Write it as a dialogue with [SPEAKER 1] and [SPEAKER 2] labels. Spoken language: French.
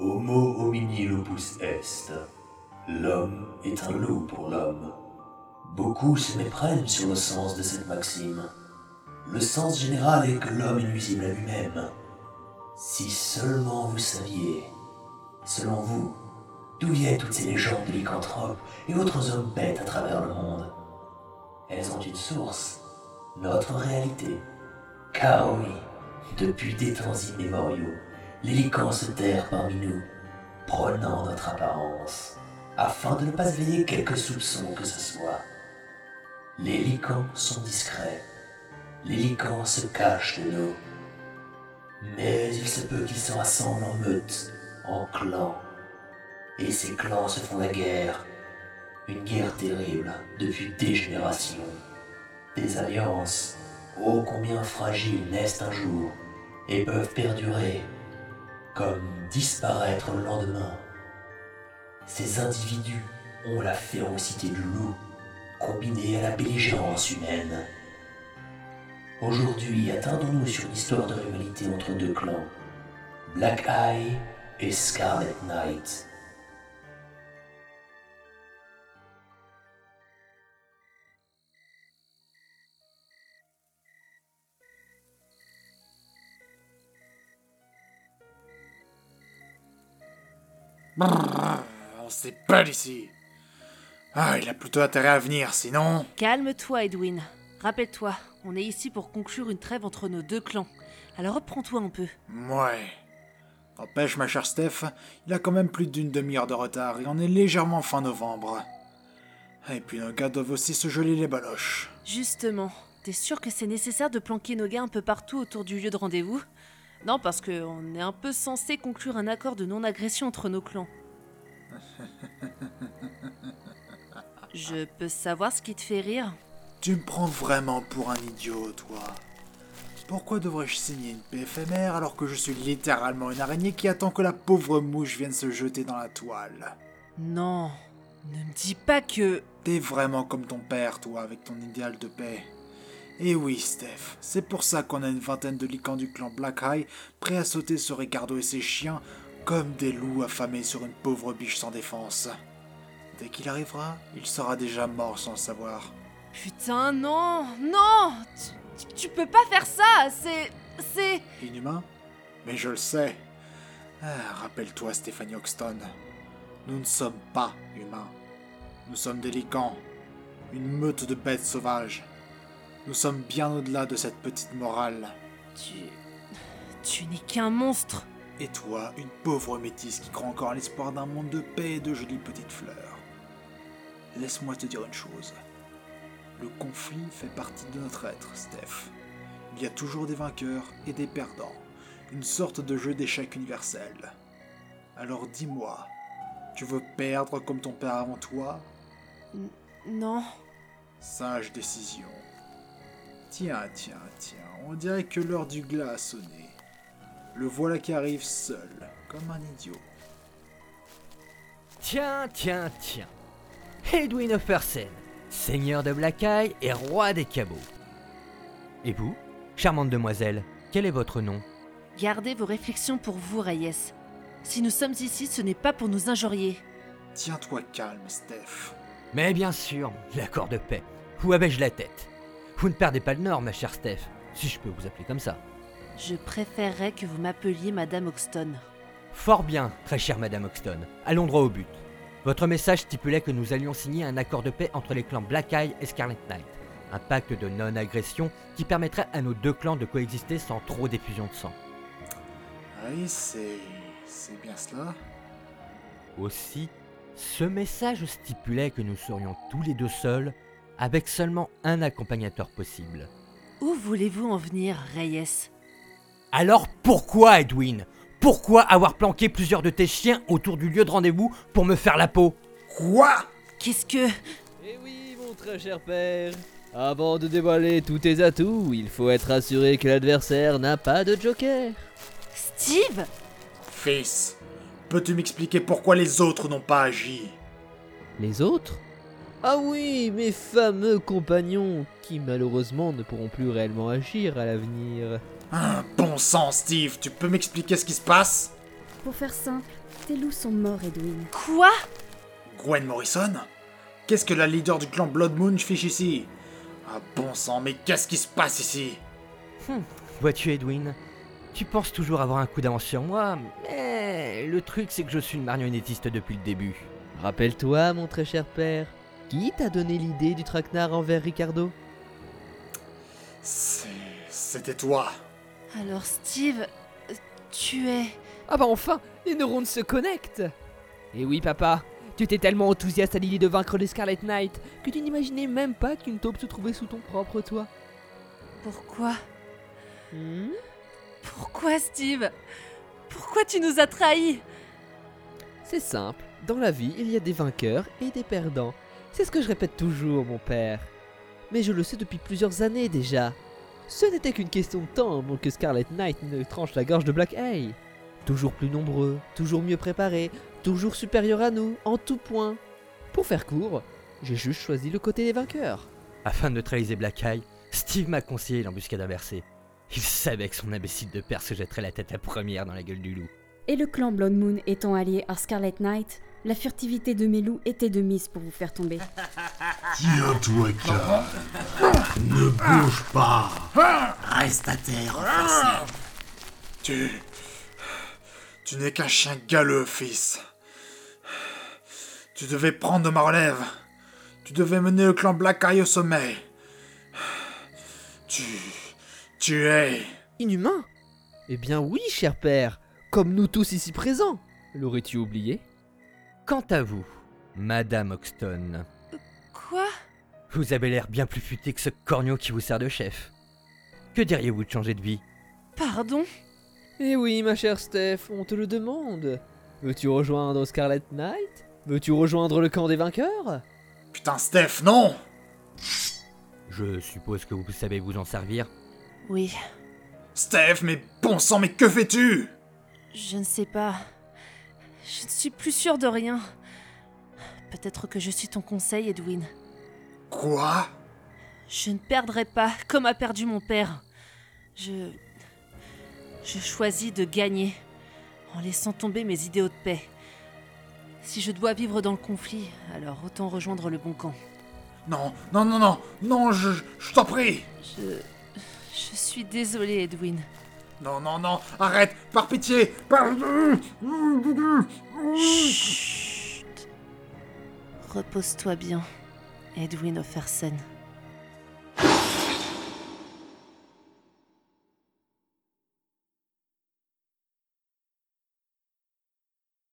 [SPEAKER 1] Homo homini lupus est. L'homme est un loup pour l'homme. Beaucoup se méprennent sur le sens de cette maxime. Le sens général est que l'homme est nuisible à lui-même. Si seulement vous saviez, selon vous, d'où viennent toutes ces légendes de lycanthropes et autres hommes bêtes à travers le monde Elles ont une source, notre réalité. Car oui, depuis des temps immémoriaux, les licans se terrent parmi nous, prenant notre apparence, afin de ne pas éveiller quelque soupçon que ce soit. Les licans sont discrets. Les licans se cachent de nous. Mais il se peut qu'ils se rassemblent en meute, en clans. Et ces clans se font la guerre. Une guerre terrible depuis des générations. Des alliances, ô combien fragiles, naissent un jour et peuvent perdurer, comme disparaître le lendemain. Ces individus ont la férocité du loup, combinée à la belligérance humaine. Aujourd'hui, attendons-nous sur l'histoire de rivalité entre deux clans, Black Eye et Scarlet Knight.
[SPEAKER 2] Brrr, on s'épelle ici. Ah, il a plutôt intérêt à venir, sinon.
[SPEAKER 3] Calme-toi, Edwin. Rappelle-toi, on est ici pour conclure une trêve entre nos deux clans. Alors reprends-toi un peu.
[SPEAKER 2] Ouais. N'empêche, ma chère Steph, il a quand même plus d'une demi-heure de retard et on est légèrement fin novembre. Et puis nos gars doivent aussi se geler les baloches.
[SPEAKER 3] Justement, t'es sûr que c'est nécessaire de planquer nos gars un peu partout autour du lieu de rendez-vous? Non, parce qu'on est un peu censé conclure un accord de non-agression entre nos clans. Je peux savoir ce qui te fait rire?
[SPEAKER 2] Tu me prends vraiment pour un idiot, toi. Pourquoi devrais-je signer une paix éphémère alors que je suis littéralement une araignée qui attend que la pauvre mouche vienne se jeter dans la toile?
[SPEAKER 3] Non, ne me dis pas que...
[SPEAKER 2] T'es vraiment comme ton père, toi, avec ton idéal de paix. Et oui, Steph, c'est pour ça qu'on a une vingtaine de licans du clan Black Eye prêts à sauter sur Ricardo et ses chiens comme des loups affamés sur une pauvre biche sans défense. Dès qu'il arrivera, il sera déjà mort sans le savoir.
[SPEAKER 3] Putain, non, non tu, peux pas faire ça, c'est... c'est...
[SPEAKER 2] Inhumain? Mais je le sais. Ah, Rappelle-toi, Stéphanie Hoxton. Nous ne sommes pas humains. Nous sommes des licans. Une meute de bêtes sauvages. Nous sommes bien au-delà de cette petite morale.
[SPEAKER 3] Tu... Tu n'es qu'un monstre.
[SPEAKER 2] Et toi, une pauvre métisse qui croit encore à l'espoir d'un monde de paix et de jolies petites fleurs. Laisse-moi te dire une chose. Le conflit fait partie de notre être, Steph. Il y a toujours des vainqueurs et des perdants. Une sorte de jeu d'échecs universel. Alors dis-moi, tu veux perdre comme ton père avant toi?
[SPEAKER 3] Non.
[SPEAKER 2] Sage décision. Tiens, tiens, tiens, on dirait que l'heure du glas a sonné. Le voilà qui arrive seul, comme un idiot.
[SPEAKER 4] Tiens, tiens, tiens. Edwin Offersen, seigneur de Black Eye et roi des cabots. Et vous, charmante demoiselle, quel est votre nom?
[SPEAKER 3] Gardez vos réflexions pour vous, Reyes. Si nous sommes ici, ce n'est pas pour nous injurier.
[SPEAKER 2] Tiens-toi calme, Steph.
[SPEAKER 4] Mais bien sûr, l'accord de paix. Où avais-je la tête? Vous ne perdez pas le nord, ma chère Steph, si je peux vous appeler comme ça.
[SPEAKER 3] Je préférerais que vous m'appeliez Madame Hoxton.
[SPEAKER 4] Fort bien, très chère Madame Hoxton. Allons droit au but. Votre message stipulait que nous allions signer un accord de paix entre les clans Black Eye et Scarlet Knight. Un pacte de non-agression qui permettrait à nos deux clans de coexister sans trop d'effusion de sang.
[SPEAKER 2] Oui, c'est. c'est bien cela.
[SPEAKER 4] Aussi, ce message stipulait que nous serions tous les deux seuls, avec seulement un accompagnateur possible.
[SPEAKER 3] Où voulez-vous en venir, Reyes?
[SPEAKER 4] Alors pourquoi, Edwin? Pourquoi avoir planqué plusieurs de tes chiens autour du lieu de rendez-vous pour me faire la peau?
[SPEAKER 2] Quoi?
[SPEAKER 3] Qu'est-ce que...
[SPEAKER 5] Eh oui, mon très cher père. Avant de dévoiler tous tes atouts, il faut être assuré que l'adversaire n'a pas de joker.
[SPEAKER 3] Steve!
[SPEAKER 2] Fils, peux-tu m'expliquer pourquoi les autres n'ont pas agi?
[SPEAKER 5] Les autres? Ah oui, mes fameux compagnons, qui malheureusement ne pourront plus réellement agir à l'avenir.
[SPEAKER 2] Ah, Bon sang, Steve, tu peux m'expliquer ce qui se passe?
[SPEAKER 6] Pour faire simple, tes loups sont morts, Edwin.
[SPEAKER 3] Quoi?
[SPEAKER 2] Gwen Morrison? Qu'est-ce que la leader du clan Blood Moon fiche ici? Ah bon sang, mais qu'est-ce qui se passe ici?
[SPEAKER 4] Vois-tu, Edwin Tu penses toujours avoir un coup d'avance sur moi, mais le truc, c'est que je suis une marionnettiste depuis le début.
[SPEAKER 5] Rappelle-toi, mon très cher père, qui t'a donné l'idée du traquenard envers Ricardo?
[SPEAKER 2] C'est- C'était toi.
[SPEAKER 3] Alors Steve, tu es...
[SPEAKER 7] Ah bah enfin, les neurones se connectent. Et oui papa, tu étais tellement enthousiaste à l'idée de vaincre les Scarlet Knight que tu n'imaginais même pas qu'une taupe se trouvait sous ton propre toit.
[SPEAKER 3] Pourquoi?
[SPEAKER 7] Hmm?
[SPEAKER 3] Pourquoi Steve? Pourquoi tu nous as trahis?
[SPEAKER 5] C'est simple, dans la vie, il y a des vainqueurs et des perdants. C'est ce que je répète toujours, mon père. Mais je le sais depuis plusieurs années déjà. Ce n'était qu'une question de temps avant que Scarlet Knight ne tranche la gorge de Black Eye. Toujours plus nombreux, toujours mieux préparés, toujours supérieurs à nous, en tout point. Pour faire court, j'ai juste choisi le côté des vainqueurs.
[SPEAKER 4] Afin de neutraliser Black Eye, Steve m'a conseillé l'embuscade inversée. Il savait que son imbécile de père se jetterait la tête la première dans la gueule du loup.
[SPEAKER 6] Et le clan Blood Moon étant allié à Scarlet Knight, la furtivité de mes loups était de mise pour vous faire tomber.
[SPEAKER 1] Tiens-toi, Carl. Ne bouge pas. Reste à terre,
[SPEAKER 2] Tu. Tu n'es qu'un chien galeux, fils. Tu devais prendre ma relève. Tu devais mener le clan Black Eye au sommet. Tu. Tu es.
[SPEAKER 5] Inhumain Eh bien oui, cher père, comme nous tous ici présents. L'aurais-tu oublié?
[SPEAKER 4] Quant à vous, Madame Oxton,
[SPEAKER 3] Quoi?
[SPEAKER 4] Vous avez l'air bien plus futé que ce corneau qui vous sert de chef. Que diriez-vous de changer de vie?
[SPEAKER 3] Pardon?
[SPEAKER 5] Eh oui, ma chère Steph, on te le demande. Veux-tu rejoindre Scarlet Knight? Veux-tu rejoindre le camp des vainqueurs?
[SPEAKER 2] Putain, Steph, non!
[SPEAKER 4] Je suppose que vous savez vous en servir.
[SPEAKER 3] Oui,
[SPEAKER 2] Steph, mais bon sang, mais que fais-tu?
[SPEAKER 3] Je ne sais pas. Je ne suis plus sûre de rien. Peut-être que je suis ton conseil, Edwin.
[SPEAKER 2] Quoi?
[SPEAKER 3] Je ne perdrai pas comme a perdu mon père. Je. Je choisis de gagner en laissant tomber mes idéaux de paix. Si je dois vivre dans le conflit, alors autant rejoindre le bon camp.
[SPEAKER 2] Non, non, non, non, non, je, je t'en prie
[SPEAKER 3] Je. Je suis désolée, Edwin.
[SPEAKER 2] Non, non, non, arrête, par pitié par...
[SPEAKER 3] Chut. Repose-toi bien, Edwin Offersen.